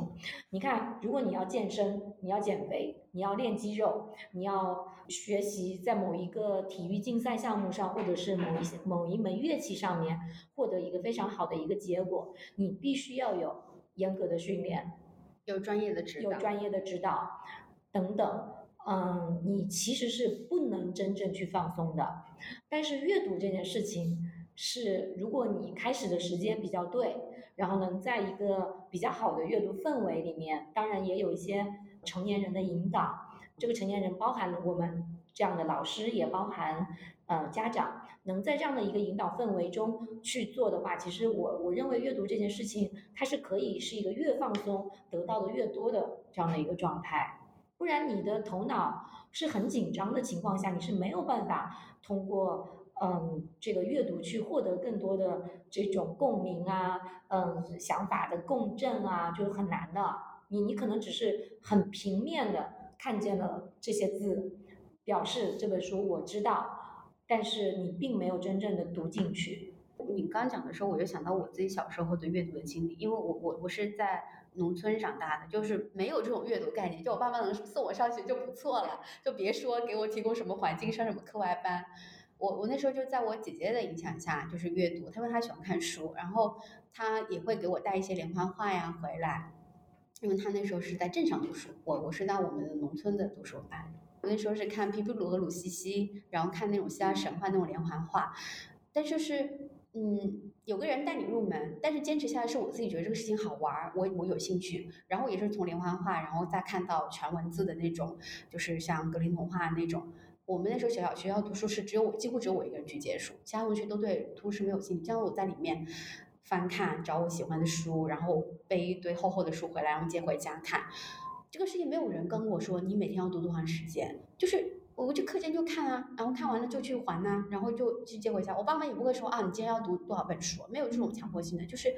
[SPEAKER 2] 你看，如果你要健身，你要减肥，你要练肌肉，你要学习在某一个体育竞赛项目上，或者是某一些某一门乐器上面获得一个非常好的一个结果，你必须要有严格的训练，
[SPEAKER 1] 有专业的指
[SPEAKER 2] 导，有专业的指导等等。嗯，你其实是不能真正去放松的。但是阅读这件事情是，如果你开始的时间比较对。然后呢，在一个比较好的阅读氛围里面，当然也有一些成年人的引导。这个成年人包含了我们这样的老师，也包含呃家长。能在这样的一个引导氛围中去做的话，其实我我认为阅读这件事情，它是可以是一个越放松得到的越多的这样的一个状态。不然你的头脑是很紧张的情况下，你是没有办法通过。嗯，这个阅读去获得更多的这种共鸣啊，嗯，想法的共振啊，就很难的。你你可能只是很平面的看见了这些字，表示这本书我知道，但是你并没有真正的读进去。
[SPEAKER 1] 你刚讲的时候，我就想到我自己小时候的阅读的经历，因为我我我是在农村长大的，就是没有这种阅读概念，就我爸妈能送我上学就不错了，就别说给我提供什么环境，上什么课外班。我我那时候就在我姐姐的影响下，就是阅读。她说她喜欢看书，然后她也会给我带一些连环画呀回来，因为她那时候是在镇上读书，我我是在我们的农村的读书班。我那时候是看皮皮鲁和鲁西西，然后看那种希腊神话那种连环画。但就是嗯，有个人带你入门，但是坚持下来是我自己觉得这个事情好玩儿，我我有兴趣。然后也是从连环画，然后再看到全文字的那种，就是像格林童话那种。我们那时候学校学校读书室只有我，几乎只有我一个人去借书，其他同学都对图书没有兴趣。像我在里面翻看，找我喜欢的书，然后背一堆厚厚的书回来，然后接回家看。这个事情没有人跟我说，你每天要读多长时间？就是我就课间就看啊，然后看完了就去还呐，然后就去接回家。我爸妈也不会说啊，你今天要读多少本书，没有这种强迫性的，就是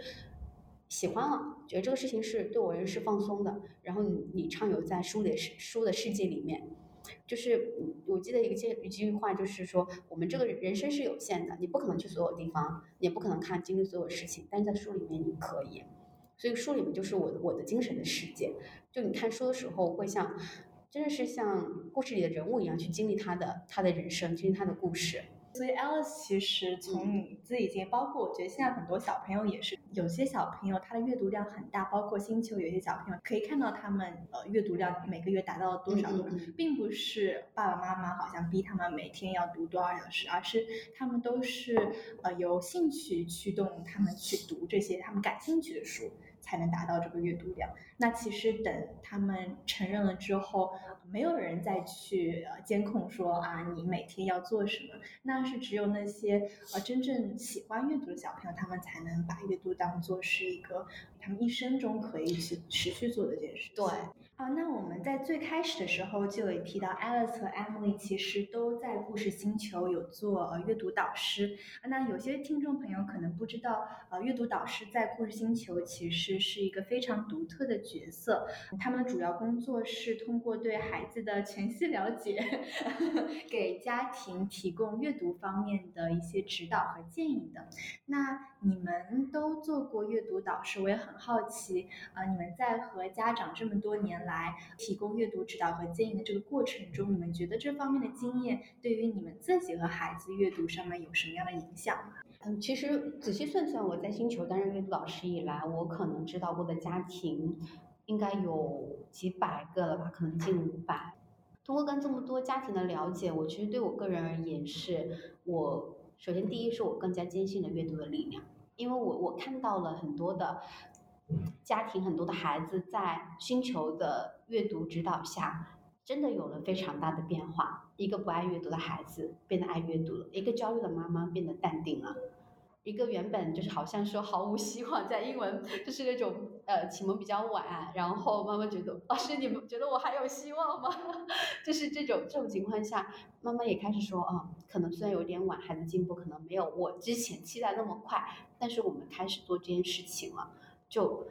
[SPEAKER 1] 喜欢了，觉得这个事情是对我人是放松的，然后你你畅游在书的世书的世界里面。就是我记得一个一句话，就是说我们这个人生是有限的，你不可能去所有地方，也不可能看经历所有事情，但是在书里面你可以。所以书里面就是我的我的精神的世界。就你看书的时候，会像真的是像故事里的人物一样去经历他的他的人生，经历他的故事。
[SPEAKER 3] 所以 Alice 其实从你自己包括我觉得现在很多小朋友也是，有些小朋友他的阅读量很大，包括星球有些小朋友可以看到他们呃阅读量每个月达到了多少多少，并不是爸爸妈妈好像逼他们每天要读多少小时，而是他们都是呃由兴趣驱动他们去读这些他们感兴趣的书。才能达到这个阅读量。那其实等他们承认了之后，没有人再去监控说啊，你每天要做什么。那是只有那些呃真正喜欢阅读的小朋友，他们才能把阅读当做是一个他们一生中可以去持续做的一件事。
[SPEAKER 1] 对。
[SPEAKER 3] 啊，那我们在最开始的时候就有提到，Alice 和 Emily 其实都在故事星球有做呃阅读导师。那有些听众朋友可能不知道，呃，阅读导师在故事星球其实是一个非常独特的角色。他们的主要工作是通过对孩子的全息了解，给家庭提供阅读方面的一些指导和建议的。那你们都做过阅读导师，我也很好奇啊，你们在和家长这么多年。来提供阅读指导和建议的这个过程中，你们觉得这方面的经验对于你们自己和孩子阅读上面有什么样的影响？
[SPEAKER 1] 嗯，其实仔细算算，我在星球担任阅读老师以来，我可能知道过的家庭应该有几百个了吧，可能近五百。通过跟这么多家庭的了解，我其实对我个人而言，是我首先第一是我更加坚信了阅读的力量，因为我我看到了很多的。家庭很多的孩子在星球的阅读指导下，真的有了非常大的变化。一个不爱阅读的孩子变得爱阅读了，一个焦虑的妈妈变得淡定了，一个原本就是好像说毫无希望，在英文就是那种呃启蒙比较晚，然后妈妈觉得老师你们觉得我还有希望吗？就是这种这种情况下，妈妈也开始说啊，可能虽然有点晚，孩子进步可能没有我之前期待那么快，但是我们开始做这件事情了。就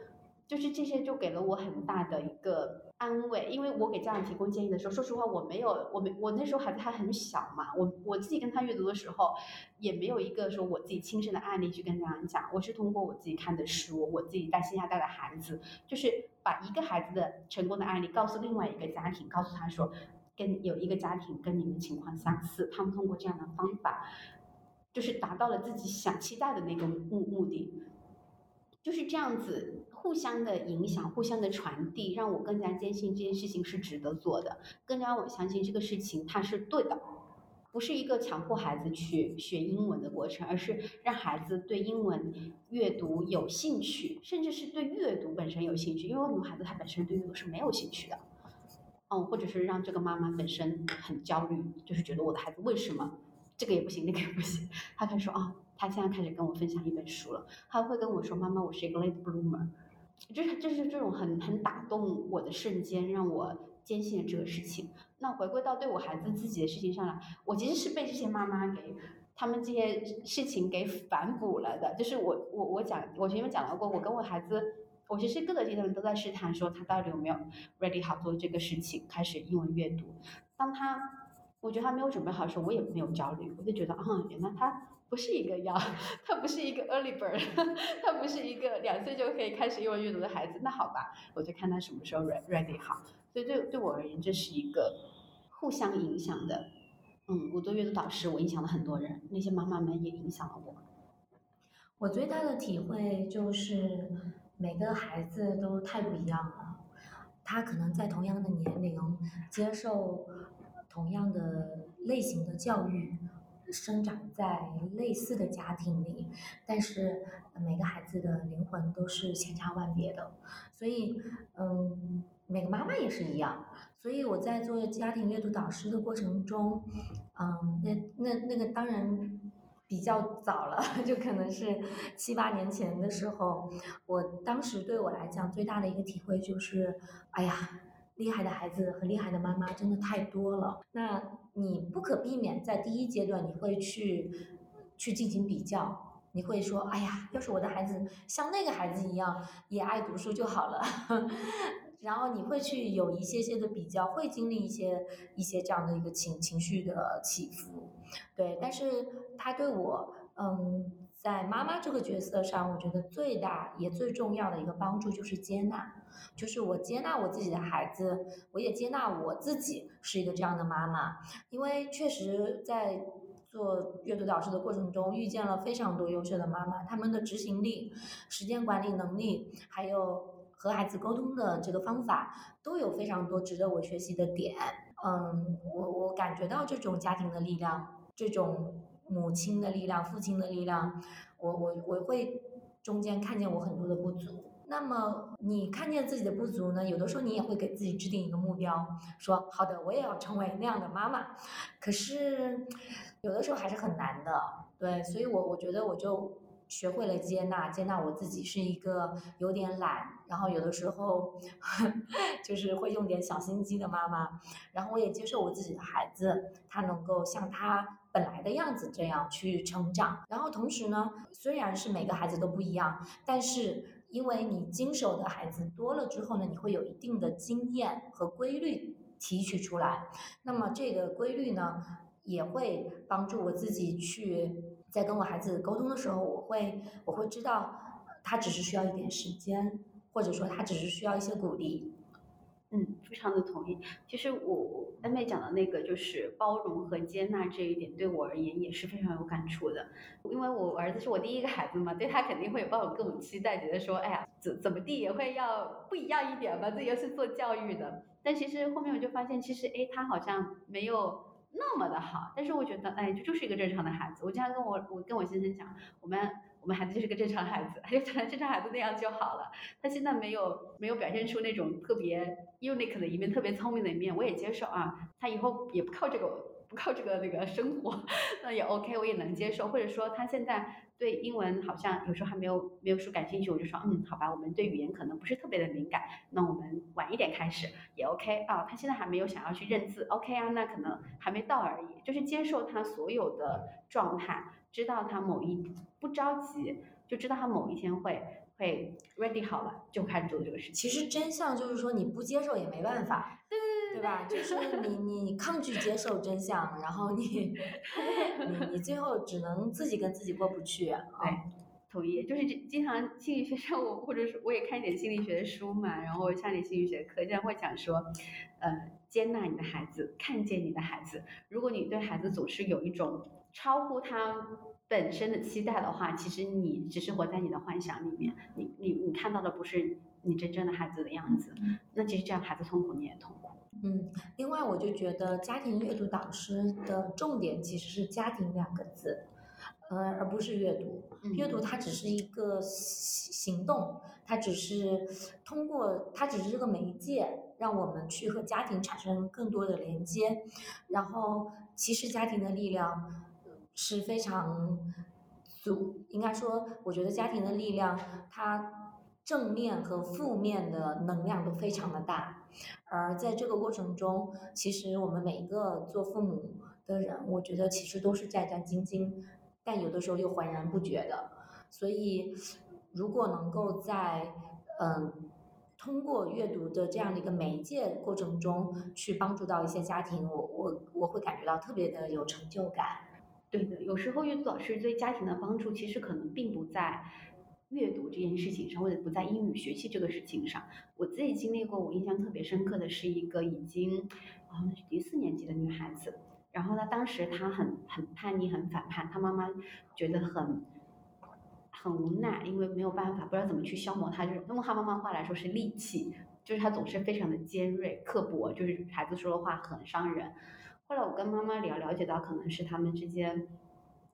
[SPEAKER 1] 就是这些，就给了我很大的一个安慰。因为我给家长提供建议的时候，说实话，我没有，我没，我那时候孩子还很小嘛，我我自己跟他阅读的时候，也没有一个说我自己亲身的案例去跟家长讲。我是通过我自己看的书，我自己在线下带的孩子，就是把一个孩子的成功的案例告诉另外一个家庭，告诉他说，跟有一个家庭跟你们情况相似，他们通过这样的方法，就是达到了自己想期待的那个目目的。就是这样子，互相的影响，互相的传递，让我更加坚信这件事情是值得做的，更加我相信这个事情它是对的，不是一个强迫孩子去学英文的过程，而是让孩子对英文阅读有兴趣，甚至是对阅读本身有兴趣，因为很多孩子他本身对阅读是没有兴趣的，嗯，或者是让这个妈妈本身很焦虑，就是觉得我的孩子为什么这个也不行，那个也不行，他开始说啊。他现在开始跟我分享一本书了，他会跟我说：“妈妈，我是一个 late bloomer。”就是就是这种很很打动我的瞬间，让我坚信了这个事情。那回归到对我孩子自己的事情上来，我其实是被这些妈妈给他们这些事情给反哺了的。就是我我我讲，我前面讲到过，我跟我孩子，我其实各个阶段都在试探，说他到底有没有 ready 好做这个事情，开始英文阅读。当他我觉得他没有准备好的时候，我也没有焦虑，我就觉得啊，原来他。不是一个要，他不是一个 early bird，他不是一个两岁就可以开始英文阅读的孩子。那好吧，我就看他什么时候 ready 好。所以对对我而言，这是一个互相影响的。嗯，我做阅读导师，我影响了很多人，那些妈妈们也影响了我。
[SPEAKER 2] 我最大的体会就是，每个孩子都太不一样了。他可能在同样的年龄，接受同样的类型的教育。生长在类似的家庭里，但是每个孩子的灵魂都是千差万别的，所以，嗯，每个妈妈也是一样。所以我在做家庭阅读导师的过程中，嗯，那那那个当然比较早了，就可能是七八年前的时候，我当时对我来讲最大的一个体会就是，哎呀。厉害的孩子和厉害的妈妈真的太多了。那你不可避免在第一阶段，你会去去进行比较，你会说：“哎呀，要是我的孩子像那个孩子一样也爱读书就好了。”然后你会去有一些些的比较，会经历一些一些这样的一个情情绪的起伏。对，但是他对我，嗯。在妈妈这个角色上，我觉得最大也最重要的一个帮助就是接纳，就是我接纳我自己的孩子，我也接纳我自己是一个这样的妈妈。因为确实在做阅读导师的过程中，遇见了非常多优秀的妈妈，他们的执行力、时间管理能力，还有和孩子沟通的这个方法，都有非常多值得我学习的点。嗯，我我感觉到这种家庭的力量，这种母亲的力量、父亲的力量，我我我会中间看见我很多的不足。那么你看见自己的不足呢？有的时候你也会给自己制定一个目标，说好的，我也要成为那样的妈妈。可是有的时候还是很难的，对，所以我我觉得我就学会了接纳，接纳我自己是一个有点懒，然后有的时候 就是会用点小心机的妈妈。然后我也接受我自己的孩子，他能够像他本来的样子这样去成长。然后同时呢，虽然是每个孩子都不一样，但是。因为你经手的孩子多了之后呢，你会有一定的经验和规律提取出来。那么这个规律呢，也会帮助我自己去在跟我孩子沟通的时候，我会我会知道他只是需要一点时间，或者说他只是需要一些鼓励。
[SPEAKER 1] 嗯，非常的同意。其实我恩妹讲的那个就是包容和接纳这一点，对我而言也是非常有感触的。因为我儿子是我第一个孩子嘛，对他肯定会抱有各种期待，觉得说，哎呀，怎怎么地也会要不一样一点吧，自己又是做教育的。但其实后面我就发现，其实哎，他好像没有那么的好。但是我觉得，哎，这就是一个正常的孩子。我经常跟我我跟我先生讲，我们。我们孩子就是个正常孩子，他 就成了正常孩子那样就好了。他现在没有没有表现出那种特别 unique 的一面，特别聪明的一面，我也接受啊。他以后也不靠这个，不靠这个那个生活，那也 OK，我也能接受。或者说他现在对英文好像有时候还没有没有说感兴趣，我就说嗯，好吧，我们对语言可能不是特别的敏感，那我们晚一点开始也 OK 啊。他现在还没有想要去认字，OK 啊，那可能还没到而已，就是接受他所有的状态。知道他某一不着急，就知道他某一天会会 ready 好了，就开始做这个事情。
[SPEAKER 2] 其实真相就是说，你不接受也没办法，
[SPEAKER 1] 对对
[SPEAKER 2] 对吧？就是你你抗拒接受真相，然后你 你你最后只能自己跟自己过不去。
[SPEAKER 1] 对，同意。就是经常心理学上，我或者是我也看一点心理学的书嘛，然后上点心理学课，经常会讲说，呃，接纳你的孩子，看见你的孩子。如果你对孩子总是有一种超乎他本身的期待的话，其实你只是活在你的幻想里面，你你你看到的不是你真正的孩子的样子，那其实这样孩子痛苦，你也痛苦。
[SPEAKER 2] 嗯，另外我就觉得家庭阅读导师的重点其实是家庭两个字，呃，而不是阅读。阅读它只是一个行动，它只是通过它只是这个媒介，让我们去和家庭产生更多的连接，然后其实家庭的力量。是非常足，应该说，我觉得家庭的力量，它正面和负面的能量都非常的大。而在这个过程中，其实我们每一个做父母的人，我觉得其实都是战战兢兢，但有的时候又浑然不觉的。所以，如果能够在嗯通过阅读的这样的一个媒介过程中去帮助到一些家庭，我我我会感觉到特别的有成就感。
[SPEAKER 1] 对的，有时候阅读老师对家庭的帮助，其实可能并不在阅读这件事情上，或者不在英语学习这个事情上。我自己经历过，我印象特别深刻的是一个已经好像是第四年级的女孩子，然后她当时她很很叛逆，很反叛，她妈妈觉得很很无奈，因为没有办法，不知道怎么去消磨她，就是用她妈妈话来说是戾气，就是她总是非常的尖锐、刻薄，就是孩子说的话很伤人。后来我跟妈妈聊，了解到可能是他们之间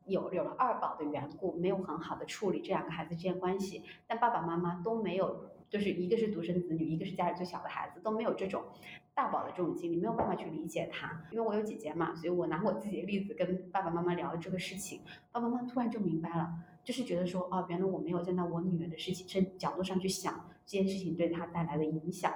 [SPEAKER 1] 有有了二宝的缘故，没有很好的处理这两个孩子之间关系，但爸爸妈妈都没有，就是一个是独生子女，一个是家里最小的孩子，都没有这种大宝的这种经历，没有办法去理解他。因为我有姐姐嘛，所以我拿我自己的例子跟爸爸妈妈聊这个事情，爸爸妈妈突然就明白了，就是觉得说，哦，原来我没有站在我女儿的事情身角度上去想这件事情对她带来的影响。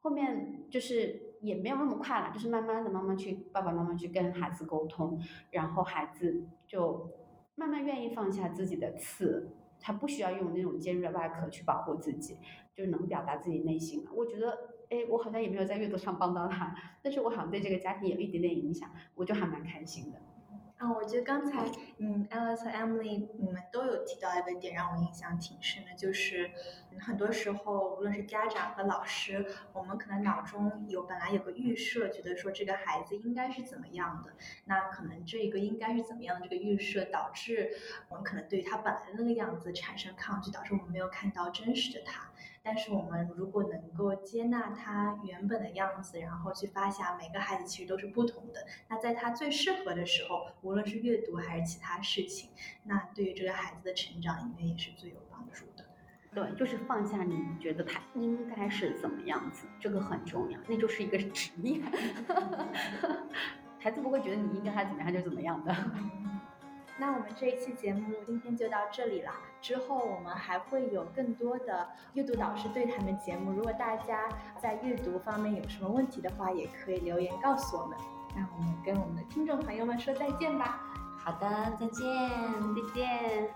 [SPEAKER 1] 后面就是也没有那么快了，就是慢慢的、慢慢去爸爸妈妈去跟孩子沟通，然后孩子就慢慢愿意放下自己的刺，他不需要用那种尖锐的外壳去保护自己，就能表达自己内心了。我觉得，哎，我好像也没有在阅读上帮到他，但是我好像对这个家庭有一点点影响，我就还蛮开心的。
[SPEAKER 3] 嗯，我觉得刚才嗯，Alice 和 Emily 你们都有提到一个点，让我印象挺深的，就是很多时候无论是家长和老师，我们可能脑中有本来有个预设，觉得说这个孩子应该是怎么样的，那可能这个应该是怎么样的这个预设，导致我们可能对于他本来的那个样子产生抗拒，导致我们没有看到真实的他。但是我们如果能够接纳他原本的样子，然后去发现每个孩子其实都是不同的，那在他最适合的时候，无论是阅读还是其他事情，那对于这个孩子的成长应该也是最有帮助的。
[SPEAKER 1] 对，就是放下你觉得他应该是怎么样子，这个很重要，那就是一个职业。孩子不会觉得你应该他怎么样就怎么样的。
[SPEAKER 3] 那我们这一期节目今天就到这里了。之后我们还会有更多的阅读导师对谈的节目。如果大家在阅读方面有什么问题的话，也可以留言告诉我们。那我们跟我们的听众朋友们说再见吧。
[SPEAKER 2] 好的，再见，
[SPEAKER 1] 再见。